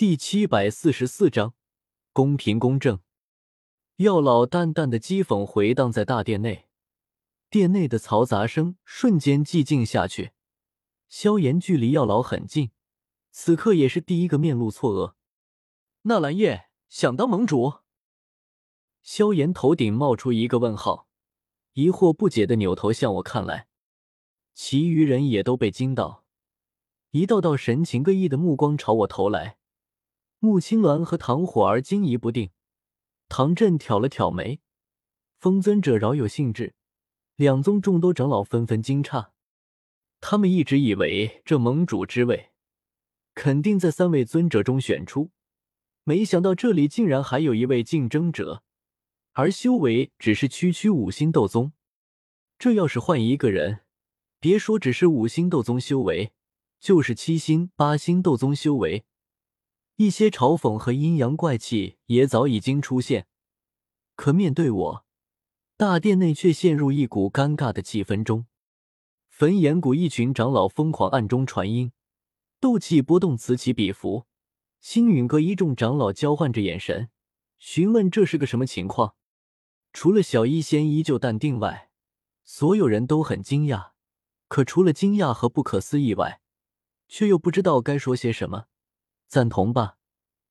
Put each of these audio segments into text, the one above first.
第七百四十四章，公平公正。药老淡淡的讥讽回荡在大殿内，殿内的嘈杂声瞬间寂静下去。萧炎距离药老很近，此刻也是第一个面露错愕。纳兰叶想当盟主？萧炎头顶冒出一个问号，疑惑不解的扭头向我看来，其余人也都被惊到，一道道神情各异的目光朝我投来。穆青鸾和唐火儿惊疑不定，唐振挑了挑眉，风尊者饶有兴致，两宗众多长老纷纷惊诧。他们一直以为这盟主之位肯定在三位尊者中选出，没想到这里竟然还有一位竞争者，而修为只是区区五星斗宗。这要是换一个人，别说只是五星斗宗修为，就是七星、八星斗宗修为。一些嘲讽和阴阳怪气也早已经出现，可面对我，大殿内却陷入一股尴尬的气氛中。焚炎谷一群长老疯狂暗中传音，斗气波动此起彼伏。星陨阁一众长老交换着眼神，询问这是个什么情况。除了小医仙依旧淡定外，所有人都很惊讶。可除了惊讶和不可思议外，却又不知道该说些什么。赞同吧，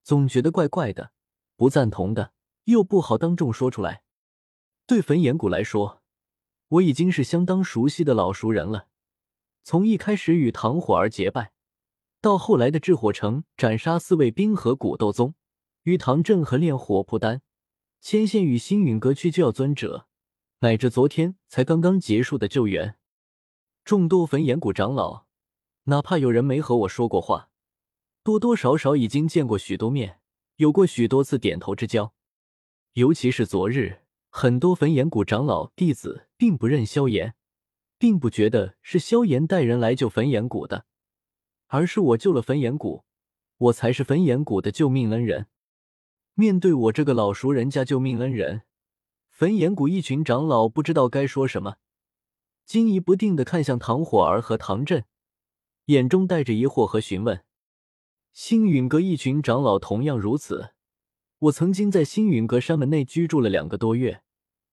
总觉得怪怪的；不赞同的，又不好当众说出来。对焚炎谷来说，我已经是相当熟悉的老熟人了。从一开始与唐火儿结拜，到后来的炽火城斩杀四位冰河古斗宗，与唐镇和炼火魄丹，牵线与星陨阁去救药尊者，乃至昨天才刚刚结束的救援，众多焚炎谷长老，哪怕有人没和我说过话。多多少少已经见过许多面，有过许多次点头之交。尤其是昨日，很多焚炎谷长老弟子并不认萧炎，并不觉得是萧炎带人来救焚炎谷的，而是我救了焚炎谷，我才是焚炎谷的救命恩人。面对我这个老熟人家救命恩人，焚炎谷一群长老不知道该说什么，惊疑不定的看向唐火儿和唐振，眼中带着疑惑和询问。星陨阁一群长老同样如此。我曾经在星陨阁山门内居住了两个多月，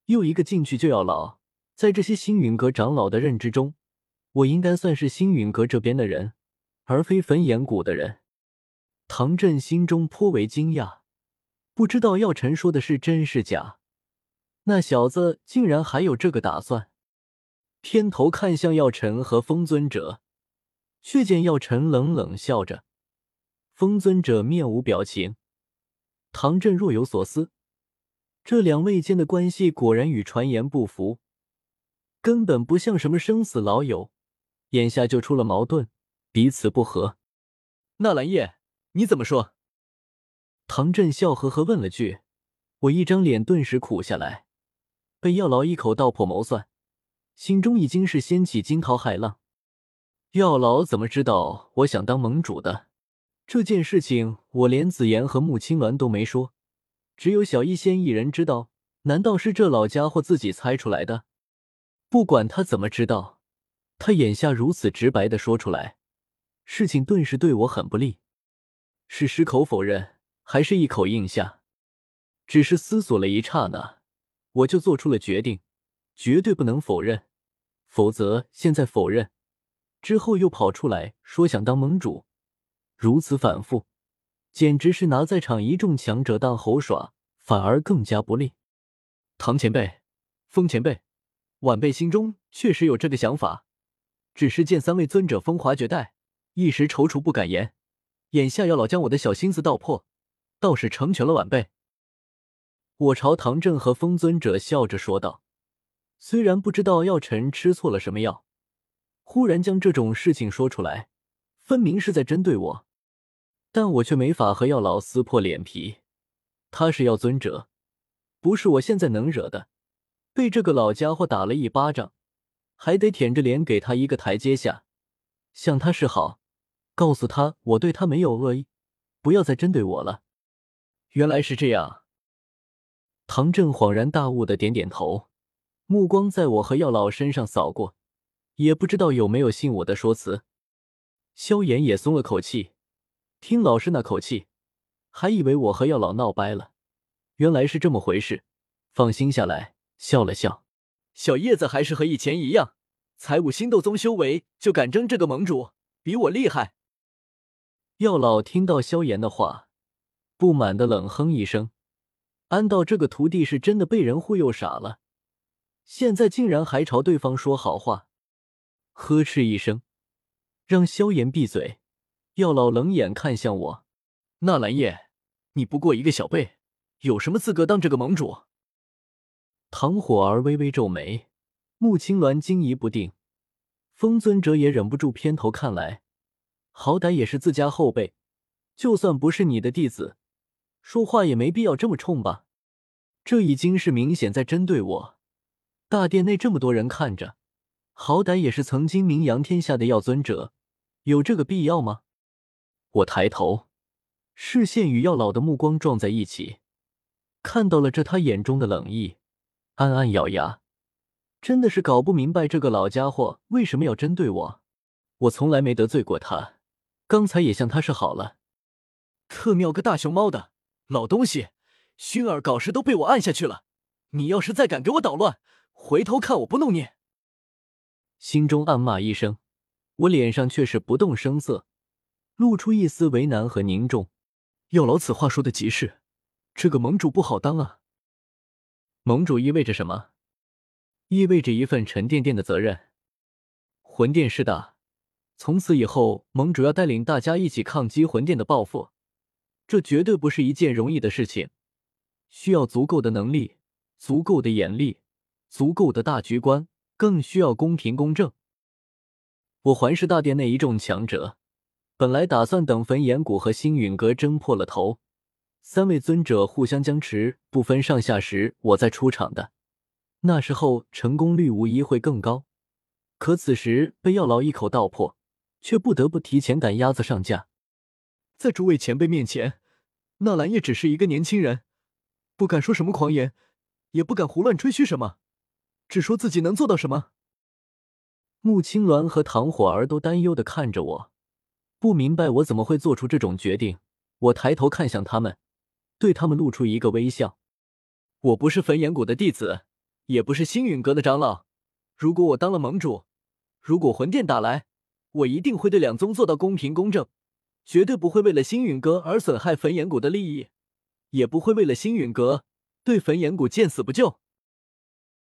又一个进去就要老。在这些星陨阁长老的认知中，我应该算是星陨阁这边的人，而非焚炎谷的人。唐振心中颇为惊讶，不知道药尘说的是真是假。那小子竟然还有这个打算。偏头看向药尘和风尊者，却见药尘冷冷笑着。风尊者面无表情，唐振若有所思。这两位间的关系果然与传言不符，根本不像什么生死老友，眼下就出了矛盾，彼此不和。纳兰叶，你怎么说？唐振笑呵呵问了句，我一张脸顿时苦下来，被药老一口道破谋算，心中已经是掀起惊涛骇浪。药老怎么知道我想当盟主的？这件事情我连紫妍和穆青鸾都没说，只有小医仙一人知道。难道是这老家伙自己猜出来的？不管他怎么知道，他眼下如此直白的说出来，事情顿时对我很不利。是矢口否认，还是一口应下？只是思索了一刹那，我就做出了决定：绝对不能否认，否则现在否认，之后又跑出来说想当盟主。如此反复，简直是拿在场一众强者当猴耍，反而更加不利。唐前辈、风前辈，晚辈心中确实有这个想法，只是见三位尊者风华绝代，一时踌躇不敢言。眼下要老将我的小心思道破，倒是成全了晚辈。我朝唐振和风尊者笑着说道：“虽然不知道药尘吃错了什么药，忽然将这种事情说出来，分明是在针对我。”但我却没法和药老撕破脸皮，他是药尊者，不是我现在能惹的。被这个老家伙打了一巴掌，还得舔着脸给他一个台阶下，向他示好，告诉他我对他没有恶意，不要再针对我了。原来是这样。唐振恍然大悟的点点头，目光在我和药老身上扫过，也不知道有没有信我的说辞。萧炎也松了口气。听老师那口气，还以为我和药老闹掰了，原来是这么回事，放心下来，笑了笑。小叶子还是和以前一样，才武星斗宗修为就敢争这个盟主，比我厉害。药老听到萧炎的话，不满的冷哼一声，安道这个徒弟是真的被人忽悠傻了，现在竟然还朝对方说好话。呵斥一声，让萧炎闭嘴。药老冷眼看向我，纳兰叶，你不过一个小辈，有什么资格当这个盟主？唐火儿微微皱眉，穆青鸾惊疑不定，风尊者也忍不住偏头看来。好歹也是自家后辈，就算不是你的弟子，说话也没必要这么冲吧？这已经是明显在针对我。大殿内这么多人看着，好歹也是曾经名扬天下的药尊者，有这个必要吗？我抬头，视线与药老的目光撞在一起，看到了这他眼中的冷意，暗暗咬牙，真的是搞不明白这个老家伙为什么要针对我。我从来没得罪过他。刚才也向他示好了，特喵个大熊猫的老东西，熏儿搞事都被我按下去了，你要是再敢给我捣乱，回头看我不弄你！心中暗骂一声，我脸上却是不动声色，露出一丝为难和凝重。药老此话说的极是，这个盟主不好当啊。盟主意味着什么？意味着一份沉甸甸的责任。魂殿势大。从此以后，盟主要带领大家一起抗击魂殿的报复，这绝对不是一件容易的事情，需要足够的能力、足够的眼力、足够的大局观，更需要公平公正。我环视大殿内一众强者，本来打算等焚炎谷和星陨阁争破了头，三位尊者互相僵持不分上下时，我再出场的，那时候成功率无疑会更高。可此时被药老一口道破。却不得不提前赶鸭子上架，在诸位前辈面前，纳兰叶只是一个年轻人，不敢说什么狂言，也不敢胡乱吹嘘什么，只说自己能做到什么。穆青鸾和唐火儿都担忧的看着我，不明白我怎么会做出这种决定。我抬头看向他们，对他们露出一个微笑。我不是焚炎谷的弟子，也不是星陨阁的长老。如果我当了盟主，如果魂殿打来，我一定会对两宗做到公平公正，绝对不会为了星陨阁而损害焚炎谷的利益，也不会为了星陨阁对焚炎谷见死不救。